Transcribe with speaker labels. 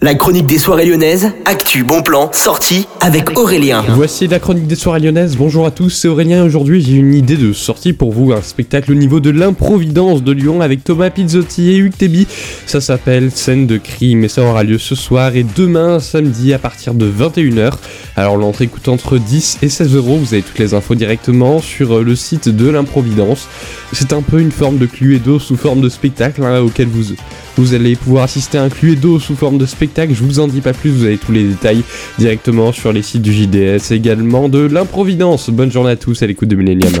Speaker 1: La chronique des soirées lyonnaises, actu, bon plan, sortie avec Aurélien.
Speaker 2: Voici la chronique des soirées lyonnaises. Bonjour à tous, c'est Aurélien. Aujourd'hui, j'ai une idée de sortie pour vous. Un spectacle au niveau de l'improvidence de Lyon avec Thomas Pizzotti et Hugues Tébi. Ça s'appelle Scène de crime et ça aura lieu ce soir et demain, samedi, à partir de 21h. Alors, l'entrée coûte entre 10 et 16 euros. Vous avez toutes les infos directement sur euh, le site de l'improvidence. C'est un peu une forme de Cluedo sous forme de spectacle hein, auquel vous, allez pouvoir assister à un Cluedo sous forme de spectacle je vous en dis pas plus, vous avez tous les détails directement sur les sites du JDS, également de l'improvidence. Bonne journée à tous à l'écoute de Millennium.